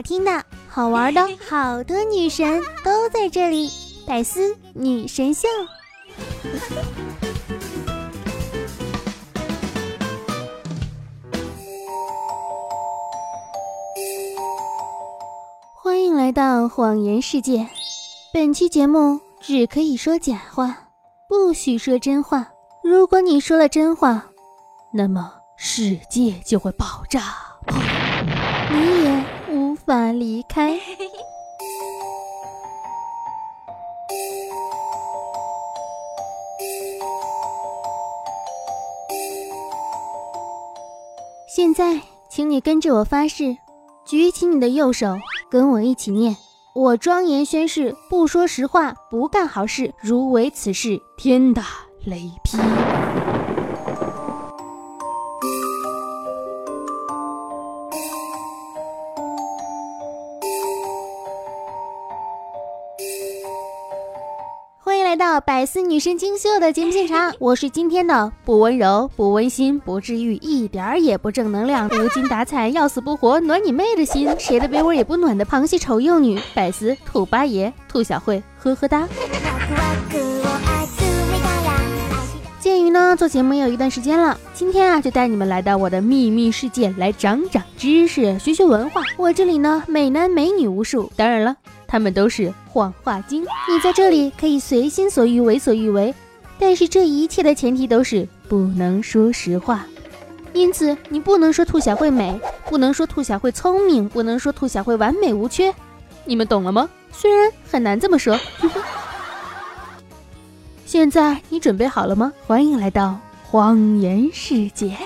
好听的、好玩的，好多女神都在这里。百思女神秀，欢迎来到谎言世界。本期节目只可以说假话，不许说真话。如果你说了真话，那么世界就会爆炸，你也法离开。现在，请你跟着我发誓，举起你的右手，跟我一起念：我庄严宣誓，不说实话，不干好事。如违此事，天打雷劈。到百思女神精秀的节目现场，我是今天的不温柔、不温馨、不治愈，一点儿也不正能量，无精打采、要死不活、暖你妹的心，谁的被窝也不暖的螃蟹丑幼女百思兔八爷兔小慧，呵呵哒。鉴于呢做节目也有一段时间了，今天啊就带你们来到我的秘密世界来长长知识、学学文化。我这里呢美男美女无数，当然了。他们都是谎话精，你在这里可以随心所欲为所欲为，但是这一切的前提都是不能说实话。因此，你不能说兔小慧美，不能说兔小慧聪明，不能说兔小慧完美无缺。你们懂了吗？虽然很难这么说。现在你准备好了吗？欢迎来到谎言世界。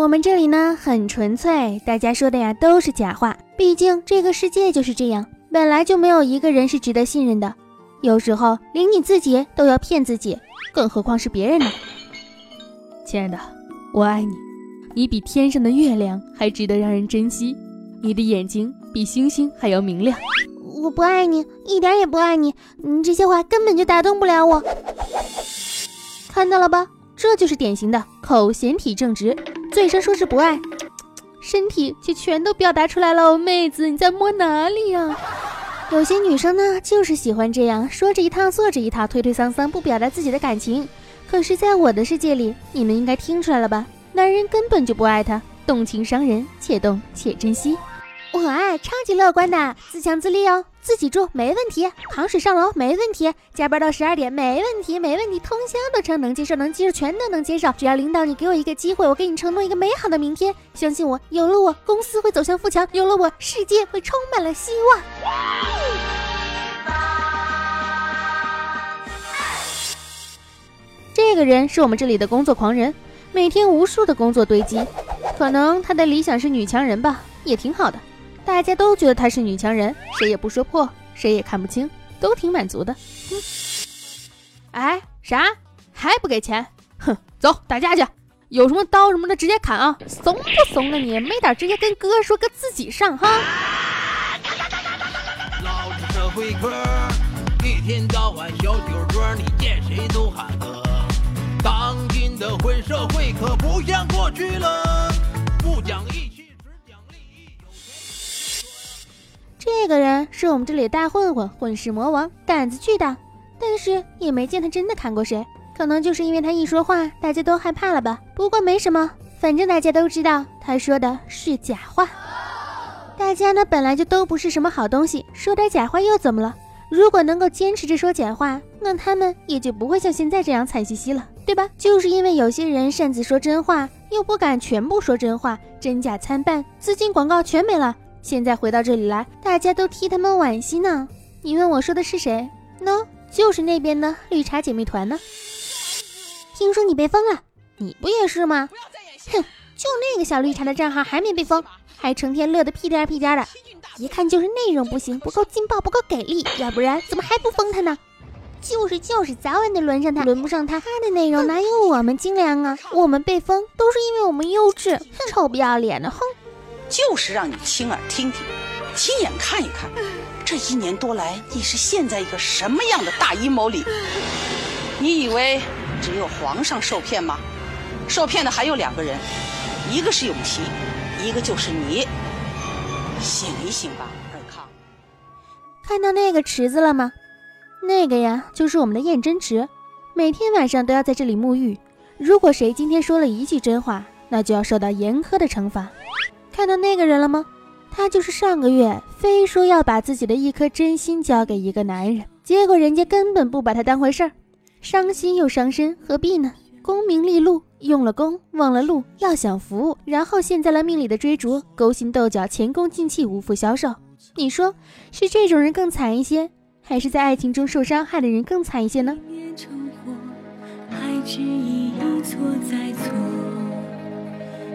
我们这里呢很纯粹，大家说的呀都是假话。毕竟这个世界就是这样，本来就没有一个人是值得信任的。有时候连你自己都要骗自己，更何况是别人呢？亲爱的，我爱你，你比天上的月亮还值得让人珍惜，你的眼睛比星星还要明亮。我不爱你，一点也不爱你，你这些话根本就打动不了我。看到了吧，这就是典型的口嫌体正直。嘴上说是不爱，身体却全都表达出来了。妹子，你在摸哪里呀？有些女生呢，就是喜欢这样说着一套做着一套，推推搡搡，不表达自己的感情。可是，在我的世界里，你们应该听出来了吧？男人根本就不爱她，动情伤人，且动且珍惜。我爱超级乐观的，自强自立哦，自己住没问题，扛水上楼没问题，加班到十二点没问题，没问题，通宵都成，能接受能接受，全都能接受。只要领导你给我一个机会，我给你承诺一个美好的明天，相信我，有了我，公司会走向富强，有了我，世界会充满了希望。这个人是我们这里的工作狂人，每天无数的工作堆积，可能他的理想是女强人吧，也挺好的。大家都觉得她是女强人，谁也不说破，谁也看不清，都挺满足的。哼哎，啥？还不给钱？哼，走打架去！有什么刀什么的直接砍啊！怂不怂啊你？没胆直接跟哥说，哥自己上哈！老子社会哥，一天到晚小酒桌，你见谁都喊哥。当今的混社会可不像过去了，不讲义这个人是我们这里的大混混，混世魔王，胆子巨大，但是也没见他真的砍过谁。可能就是因为他一说话，大家都害怕了吧。不过没什么，反正大家都知道他说的是假话。大家呢本来就都不是什么好东西，说点假话又怎么了？如果能够坚持着说假话，那他们也就不会像现在这样惨兮兮了，对吧？就是因为有些人擅自说真话，又不敢全部说真话，真假参半，资金广告全没了。现在回到这里来，大家都替他们惋惜呢。你问我说的是谁？喏，就是那边的绿茶姐妹团呢。听说你被封了，你不也是吗？哼，就那个小绿茶的账号还没被封，还成天乐得屁颠屁颠的，一看就是内容不行，不够劲爆，不够给力，要不然怎么还不封他呢？就是就是，早晚得轮上他，轮不上他，他的内容哪有我们精良啊？我们被封都是因为我们幼稚，臭不要脸的，哼！就是让你亲耳听听，亲眼看一看，这一年多来你是陷在一个什么样的大阴谋里？你以为只有皇上受骗吗？受骗的还有两个人，一个是永琪，一个就是你。醒一醒吧，尔康！看到那个池子了吗？那个呀，就是我们的验真池，每天晚上都要在这里沐浴。如果谁今天说了一句真话，那就要受到严苛的惩罚。看到那个人了吗？他就是上个月非说要把自己的一颗真心交给一个男人，结果人家根本不把他当回事儿，伤心又伤身，何必呢？功名利禄。用了功，忘了禄，要享福，然后陷在了命里的追逐，勾心斗角，前功尽弃，无福消受。你说是这种人更惨一些，还是在爱情中受伤害的人更惨一些呢？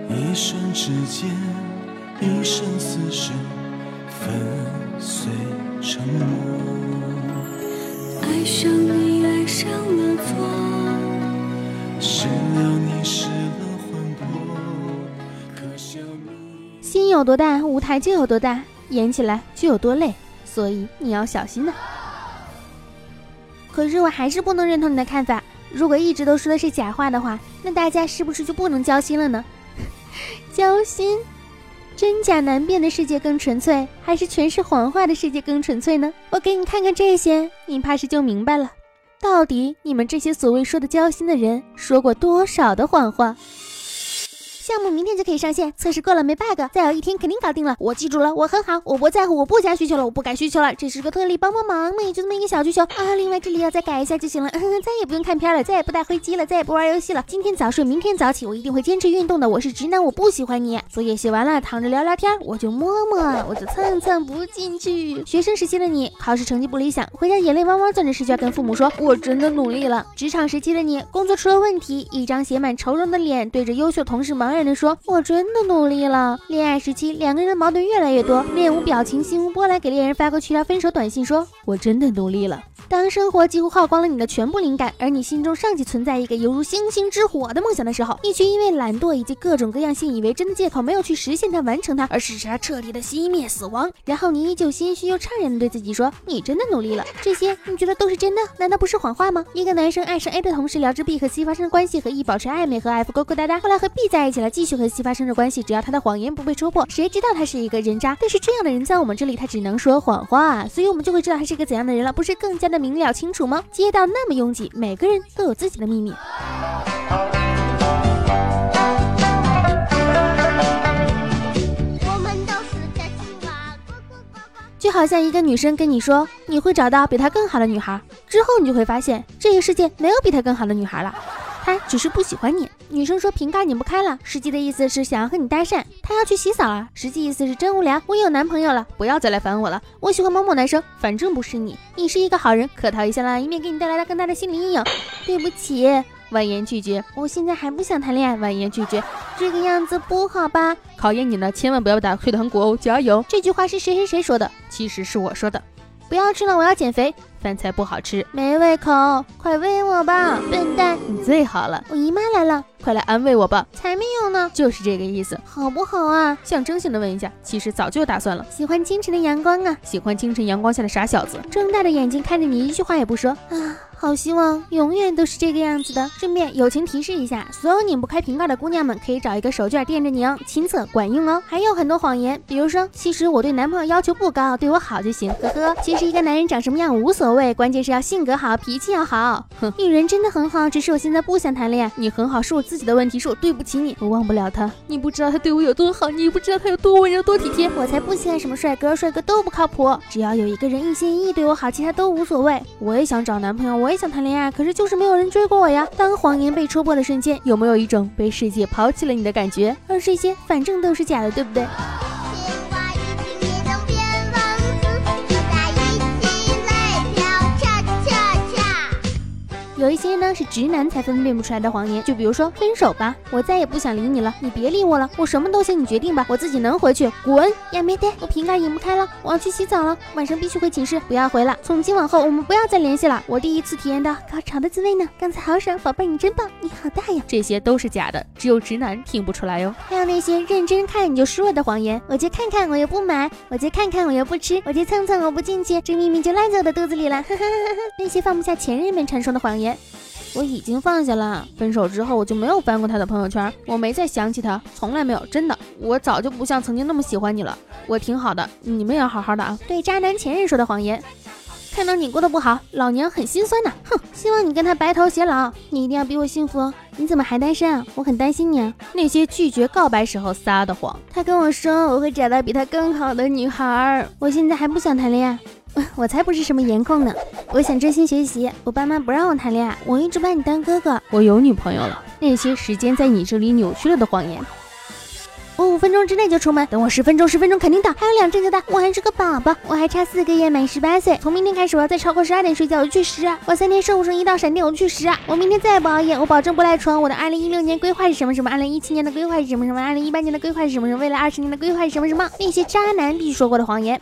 一瞬之间，一生死生，粉碎成魔。爱上你，爱上了错。心有多大，舞台就有多大，演起来就有多累，所以你要小心呐。可是我还是不能认同你的看法。如果一直都说的是假话的话，那大家是不是就不能交心了呢？交心，真假难辨的世界更纯粹，还是全是谎话的世界更纯粹呢？我给你看看这些，你怕是就明白了。到底你们这些所谓说的交心的人，说过多少的谎话？项目明天就可以上线，测试过了没 bug，再有一天肯定搞定了。我记住了，我很好，我不在乎，我不加需求了，我不改需求了，这是个特例，帮帮忙嘛，也就这么一个小需求啊。另外这里要再改一下就行了，再也不用看片了，再也不带灰机了，再也不玩游戏了。今天早睡，明天早起，我一定会坚持运动的。我是直男，我不喜欢你。作业写完了，躺着聊聊天，我就摸摸，我就蹭蹭不进去。学生时期的你，考试成绩不理想，回家眼泪汪汪，攥着试卷跟父母说，我真的努力了。职场时期的你，工作出了问题，一张写满愁容的脸，对着优秀同事茫然的说，我真。的努力了。恋爱时期，两个人的矛盾越来越多，面无表情，心无波澜，给恋人发过去条分手短信，说：“我真的努力了。”当生活几乎耗光了你的全部灵感，而你心中尚且存在一个犹如星星之火的梦想的时候，你却因为懒惰以及各种各样信以为真的借口，没有去实现它、完成它，而使它彻底的熄灭、死亡。然后你依旧心虚又怅然的对自己说：“你真的努力了。”这些你觉得都是真的？难道不是谎话吗？一个男生爱上 A 的同时，聊着 B 和 C 发生关系，和 E 保持暧昧，和 F 勾勾搭搭，后来和 B 在一起了，继续和 C 发生着关系。只要他的谎言不被戳破，谁知道他是一个人渣？但是这样的人在我们这里，他只能说谎话，所以我们就会知道他是一个怎样的人了，不是更加的明了？清楚吗？街道那么拥挤，每个人都有自己的秘密。就好像一个女生跟你说你会找到比她更好的女孩，之后你就会发现这个世界没有比她更好的女孩了。他只是不喜欢你。女生说瓶盖拧不开了，实际的意思是想要和你搭讪。他要去洗澡了，实际意思是真无聊。我有男朋友了，不要再来烦我了。我喜欢某某男生，反正不是你。你是一个好人，客套一下啦，以免给你带来了更大的心理阴影。对不起，婉言拒绝。我现在还不想谈恋爱，婉言拒绝。这个样子不好吧？考验你呢，千万不要打退堂鼓哦，加油！这句话是谁谁谁说的？其实是我说的。不要吃了，我要减肥。饭菜不好吃，没胃口，快喂我吧，笨蛋，你最好了。我姨妈来了，快来安慰我吧。才没有呢，就是这个意思，好不好啊？象征性的问一下，其实早就打算了。喜欢清晨的阳光啊，喜欢清晨阳光下的傻小子，睁大的眼睛看着你，一句话也不说啊。好希望永远都是这个样子的。顺便友情提示一下，所有拧不开瓶盖的姑娘们，可以找一个手绢垫着拧，亲测管用哦。还有很多谎言，比如说，其实我对男朋友要求不高，对我好就行，呵呵。其实一个男人长什么样无所谓，关键是要性格好，脾气要好。哼，女人真的很好，只是我现在不想谈恋爱。你很好，是我自己的问题，是我对不起你，我忘不了他。你不知道他对我有多好，你不知道他有多温柔多体贴。我才不稀罕什么帅哥，帅哥都不靠谱。只要有一个人一心一意对我好，其他都无所谓。我也想找男朋友，我也想谈恋爱，可是。就是没有人追过我呀！当谎言被戳破的瞬间，有没有一种被世界抛弃了你的感觉？而这些反正都是假的，对不对？有有一些呢是直男才分辨不出来的谎言，就比如说分手吧，我再也不想理你了，你别理我了，我什么都行，你决定吧，我自己能回去，滚！呀没得，我瓶盖拧不开了，我要去洗澡了，晚上必须回寝室，不要回了，从今往后我们不要再联系了。我第一次体验到高潮的滋味呢，刚才好爽，宝贝你真棒，你好大呀！这些都是假的，只有直男听不出来哟。还有那些认真看你就输了的谎言，我就看看我又不买，我就看看我又不吃，我就蹭蹭我不进去，这秘密就烂在我的肚子里了。哈哈哈哈那些放不下前任们传说的谎言，我已经放下了。分手之后我就没有翻过他的朋友圈，我没再想起他，从来没有，真的，我早就不像曾经那么喜欢你了。我挺好的，你们也要好好的啊。对渣男前任说的谎言。看到你过得不好，老娘很心酸呐！哼，希望你跟他白头偕老，你一定要比我幸福。你怎么还单身啊？我很担心你啊。那些拒绝告白时候撒的谎，他跟我说我会找到比他更好的女孩，我现在还不想谈恋爱，我才不是什么颜控呢。我想专心学习，我爸妈不让我谈恋爱，我一直把你当哥哥。我有女朋友了。那些时间在你这里扭曲了的谎言。我五分钟之内就出门，等我十分钟，十分钟肯定到。还有两阵就到，我还是个宝宝，我还差四个月满十八岁。从明天开始，我要再超过十二点睡觉，我就去十。我三天生物钟一到闪电，我就去十。我明天再也不熬夜，我保证不赖床。我的二零一六年规划是什么什么？二零一七年的规划是什么什么？二零一八年的规划是什么什么？未来二十年的规划是什么什么？那些渣男必须说过的谎言。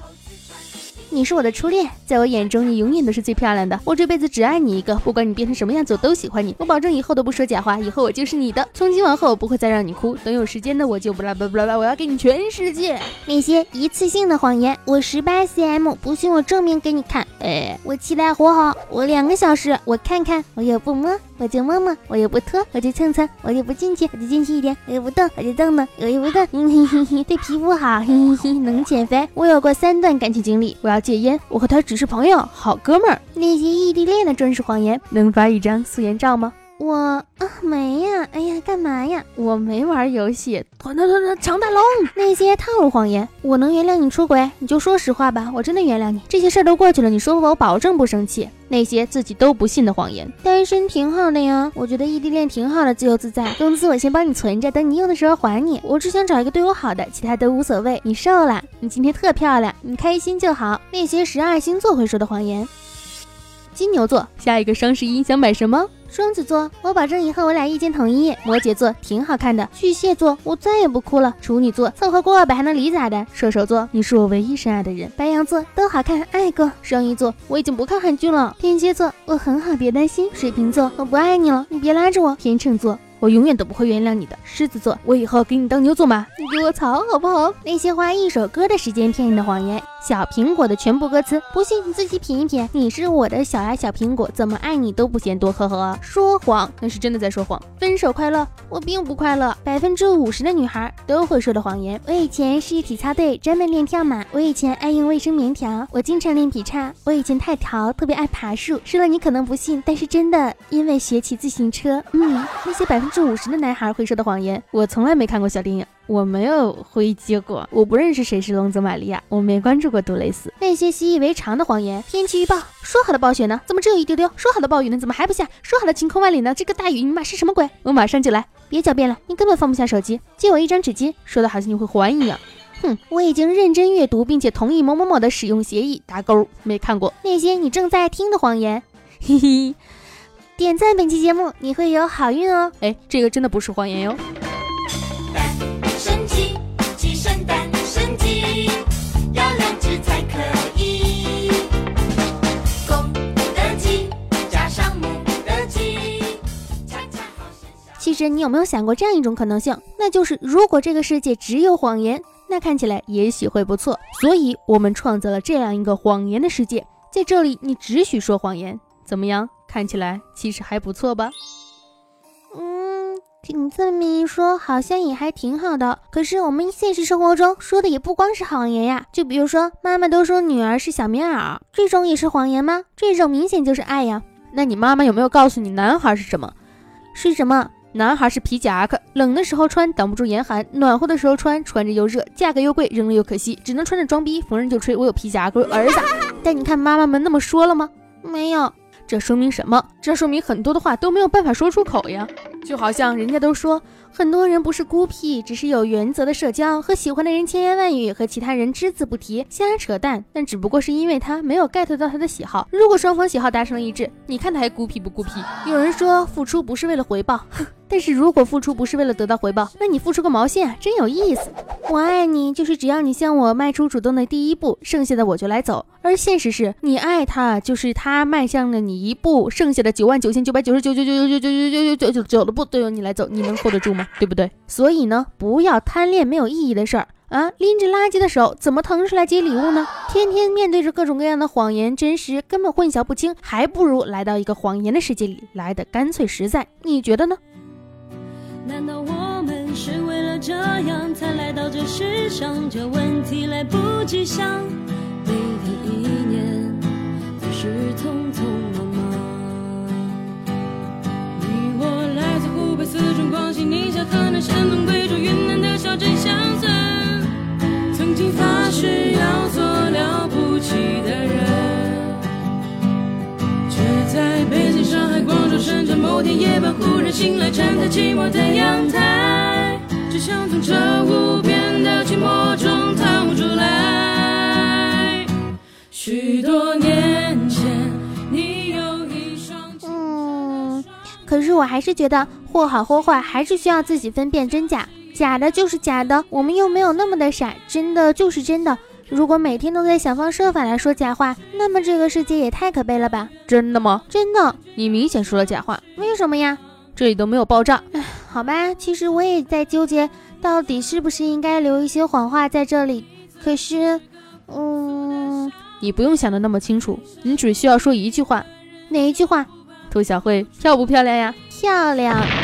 你是我的初恋，在我眼中你永远都是最漂亮的。我这辈子只爱你一个，不管你变成什么样子，我都喜欢你。我保证以后都不说假话，以后我就是你的。从今往后我不会再让你哭，等有时间的我就不啦不啦啦，我要给你全世界。那些一次性的谎言，我十八 cm，不信我证明给你看。哎，我期待火好，我两个小时，我看看，我也不摸。我就摸摸，我又不脱，我就蹭蹭，我就不进去，我就进去一点，我又不动，我就动动，我又不动，嘿嘿嘿，对皮肤好，嘿嘿嘿，能减肥。我有过三段感情经历，我要戒烟，我和他只是朋友，好哥们儿。那些异地恋的真实谎言，能发一张素颜照吗？我啊没呀，哎呀，干嘛呀？我没玩游戏，团团团团强大龙。那些套路谎言，我能原谅你出轨，你就说实话吧，我真的原谅你。这些事儿都过去了，你说我，我保证不生气。那些自己都不信的谎言，单身挺好的呀，我觉得异地恋挺好的，自由自在。工资我先帮你存着，等你用的时候还你。我只想找一个对我好的，其他都无所谓。你瘦了，你今天特漂亮，你开心就好。那些十二星座会说的谎言，金牛座，下一个双十一想买什么？双子座，我保证以后我俩意见统一。摩羯座挺好看的。巨蟹座，我再也不哭了。处女座，凑合过吧还能离咋的？射手座，你是我唯一深爱的人。白羊座都好看，爱过。双鱼座，我已经不看韩剧了。天蝎座，我很好，别担心。水瓶座，我不爱你了，你别拉着我。天秤座。我永远都不会原谅你的狮子座，我以后给你当牛做马，你给我草好不好？那些花一首歌的时间骗你的谎言，小苹果的全部歌词，不信你自己品一品。你是我的小呀小苹果，怎么爱你都不嫌多，呵呵。说谎那是真的在说谎。分手快乐，我并不快乐。百分之五十的女孩都会说的谎言。我以前是体操队，专门练跳马。我以前爱用卫生棉条，我经常练劈叉。我以前太淘，特别爱爬树。说了你可能不信，但是真的，因为学骑自行车。嗯，那些百分。是五十的男孩会说的谎言。我从来没看过小电影，我没有回结果，我不认识谁是龙泽玛利亚，我没关注过杜蕾斯。那些习以为常的谎言。天气预报说好的暴雪呢？怎么只有一丢丢？说好的暴雨呢？怎么还不下？说好的晴空万里呢？这个大雨你妈是什么鬼？我马上就来。别狡辩了，你根本放不下手机。借我一张纸巾，说的好像你会还一样。哼，我已经认真阅读并且同意某某某的使用协议。打勾，没看过。那些你正在听的谎言。嘿嘿。点赞本期节目，你会有好运哦！哎，这个真的不是谎言哟。生鸡，鸡生蛋，生鸡要两只才可以。公的鸡加上母的鸡，恰恰好生小。其实你有没有想过这样一种可能性？那就是如果这个世界只有谎言，那看起来也许会不错。所以我们创造了这样一个谎言的世界，在这里你只许说谎言，怎么样？看起来其实还不错吧？嗯，听你这么一说，好像也还挺好的。可是我们现实生活中说的也不光是谎言呀。就比如说，妈妈都说女儿是小棉袄，这种也是谎言吗？这种明显就是爱呀。那你妈妈有没有告诉你，男孩是什么？是什么？男孩是皮夹克，冷的时候穿挡不住严寒，暖和的时候穿穿着又热，价格又贵，扔了又可惜，只能穿着装逼，逢人就吹我有皮夹克。儿子，但你看妈妈们那么说了吗？没有。这说明什么？这说明很多的话都没有办法说出口呀。就好像人家都说很多人不是孤僻，只是有原则的社交，和喜欢的人千言万语，和其他人只字不提，瞎扯淡。但只不过是因为他没有 get 到他的喜好。如果双方喜好达成了一致，你看他还孤僻不孤僻？有人说付出不是为了回报，哼。但是如果付出不是为了得到回报，那你付出个毛线啊！真有意思。我爱你，就是只要你向我迈出主动的第一步，剩下的我就来走。而现实是你爱他，就是他迈向了你一步，剩下的九万九千九百九十九九九九九九九九九九九九的步都由你来走，你能 hold 得住吗？对不对？所以呢，不要贪恋没有意义的事儿啊！拎着垃圾的手怎么腾出来接礼物呢？天天面对着各种各样的谎言，真实根本混淆不清，还不如来到一个谎言的世界里，来的干脆实在。你觉得呢？难道我们是为了这样才来到这世上？这问题来不及想，每天一年总是匆匆站在寂寞的阳台，只想从这无边的寂寞中逃出来。许多年前，你有一双清澈的嗯双可是我还是觉得或好或坏，还是需要自己分辨真假。假的就是假的，我们又没有那么的傻，真的就是真的。如果每天都在想方设法来说假话，那么这个世界也太可悲了吧？真的吗？真的？你明显说了假话，为什么呀？这里都没有爆炸。好吧，其实我也在纠结，到底是不是应该留一些谎话在这里。可是，嗯，你不用想的那么清楚，你只需要说一句话：哪一句话？兔小慧漂不漂亮呀？漂亮。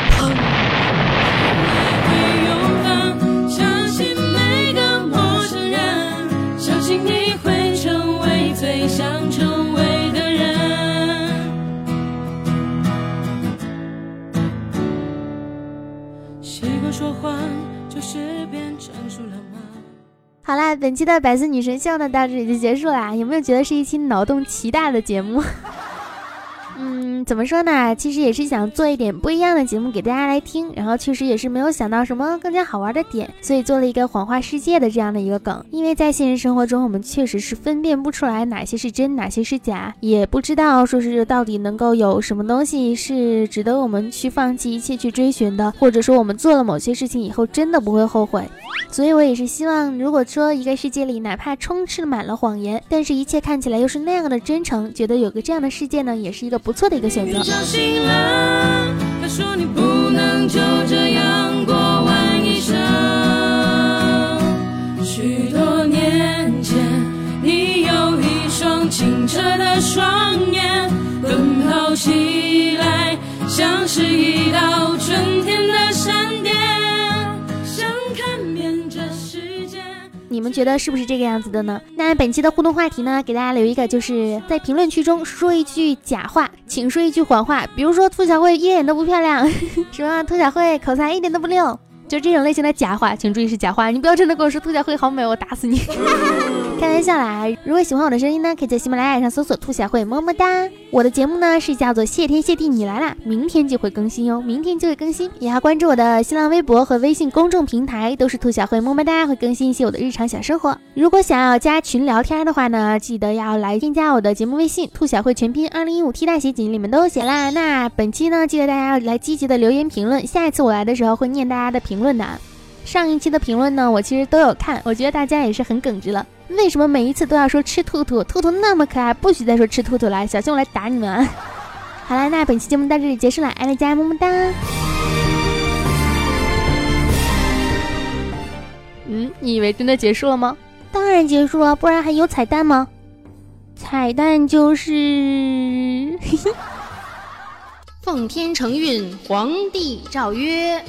说谎，就是变成熟了吗？好啦，本期的百思女神秀呢到这里就结束啦。有没有觉得是一期脑洞奇大的节目？嗯，怎么说呢？其实也是想做一点不一样的节目给大家来听，然后确实也是没有想到什么更加好玩的点，所以做了一个谎话世界的这样的一个梗。因为在现实生活中，我们确实是分辨不出来哪些是真，哪些是假，也不知道说是到底能够有什么东西是值得我们去放弃一切去追寻的，或者说我们做了某些事情以后真的不会后悔。所以我也是希望，如果说一个世界里哪怕充斥满了谎言，但是一切看起来又是那样的真诚，觉得有个这样的世界呢，也是一个不不错的一个选择。们觉得是不是这个样子的呢？那本期的互动话题呢，给大家留一个，就是在评论区中说一句假话，请说一句谎话，比如说兔小慧一点都不漂亮，什么兔小慧口才一点都不溜，就这种类型的假话，请注意是假话，你不要真的跟我说兔小慧好美，我打死你！开玩笑啦！如果喜欢我的声音呢，可以在喜马拉雅上搜索“兔小慧”，么么哒。我的节目呢是叫做“谢天谢地你来啦”，明天就会更新哟，明天就会更新。也要关注我的新浪微博和微信公众平台，都是兔小慧，么么哒，会更新一些我的日常小生活。如果想要加群聊天的话呢，记得要来添加我的节目微信“兔小慧全拼二零一五 T 大写紧”，里面都有写啦。那本期呢，记得大家要来积极的留言评论，下一次我来的时候会念大家的评论的。上一期的评论呢，我其实都有看，我觉得大家也是很耿直了。为什么每一次都要说吃兔兔？兔兔那么可爱，不许再说吃兔兔了。小心我来打你们啊！好啦，那本期节目到这里结束了，爱大家，么么哒。嗯，你以为真的结束了吗？当然结束了，不然还有彩蛋吗？彩蛋就是，奉天承运，皇帝诏曰：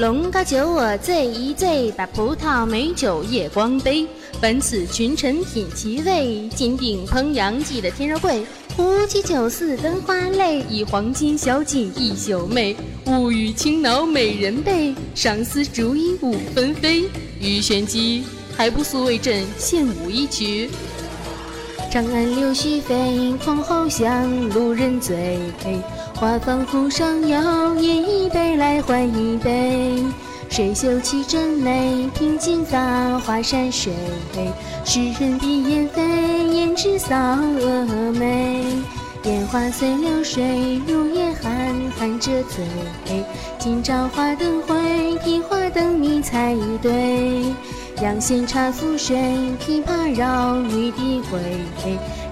龙高酒我醉一醉，把葡萄美酒夜光杯。本此群臣品其味，金鼎烹羊记的天肉桂。胡骑酒肆灯花泪，以黄金小锦一宿寐。物语倾脑美人背，赏思逐一舞纷飞。鱼玄机还不速为朕献舞一曲。长安柳絮飞，箜篌响，路人醉。花房湖上摇，一杯来换一杯。水袖起针眉，平静洒花山水。诗人闭眼飞，胭脂扫蛾眉。烟花随流水，入夜寒，含着醉。今朝花灯会，提花灯迷彩对。阳羡茶覆水，琵琶绕，玉笛回。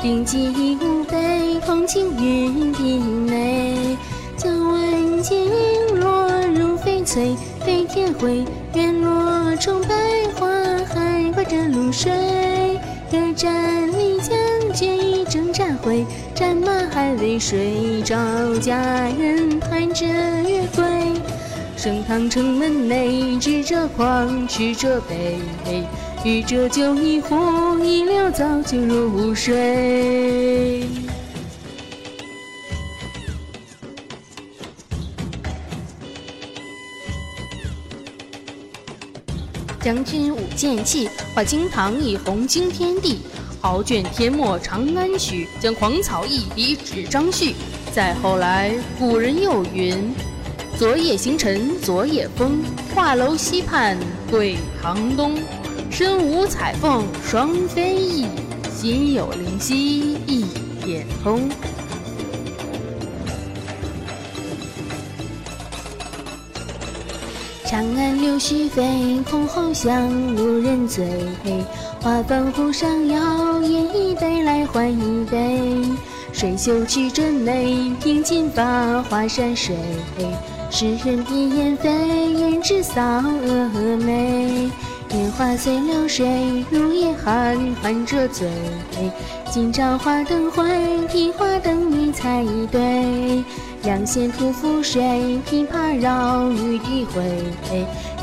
灵机无杯，同庆云鬓内。将闻剑影落入翡翠，飞天回。院落重百花，还挂着露水。客栈里将军一征战回，战马还未睡着，佳人盼着月归。盛唐城门内，执着筐，持着杯，御着酒一壶，一了早就入睡。将军舞剑气，画惊堂以红惊天地。豪卷天墨长安曲，将狂草一笔指张旭。再后来，古人又云：昨夜星辰昨夜风，画楼西畔桂堂东。身无彩凤双飞翼，心有灵犀一点通。长安柳絮飞，空红香，无人醉。花放壶上摇，一杯来换一杯。水袖曲针眉，平金发，华山水。诗人闭眼飞，胭脂扫蛾眉。烟花随流水，入夜寒，含着醉。今朝花灯会，提花灯你猜一对。两线吐浮水，琵琶绕，玉笛回。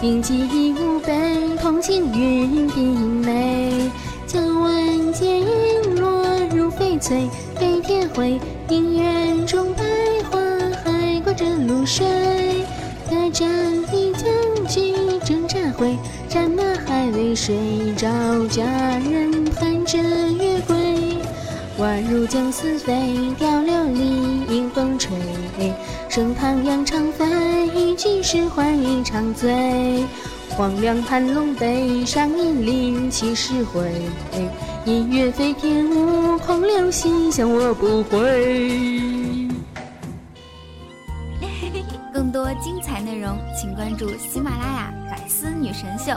灵机无杯，同庆云鬓眉。将闻剑影落入翡翠，飞天回。庭院中百花，着露水。客栈里将军一征战回，战马还未睡着，佳人盼着月归。宛如将丝飞，雕琉璃迎风吹。升堂扬长飞，几时还一场醉？黄粱盘龙杯，上银鳞七十回。一月飞天舞，空留心香我不回。请关注喜马拉雅《百思女神秀》。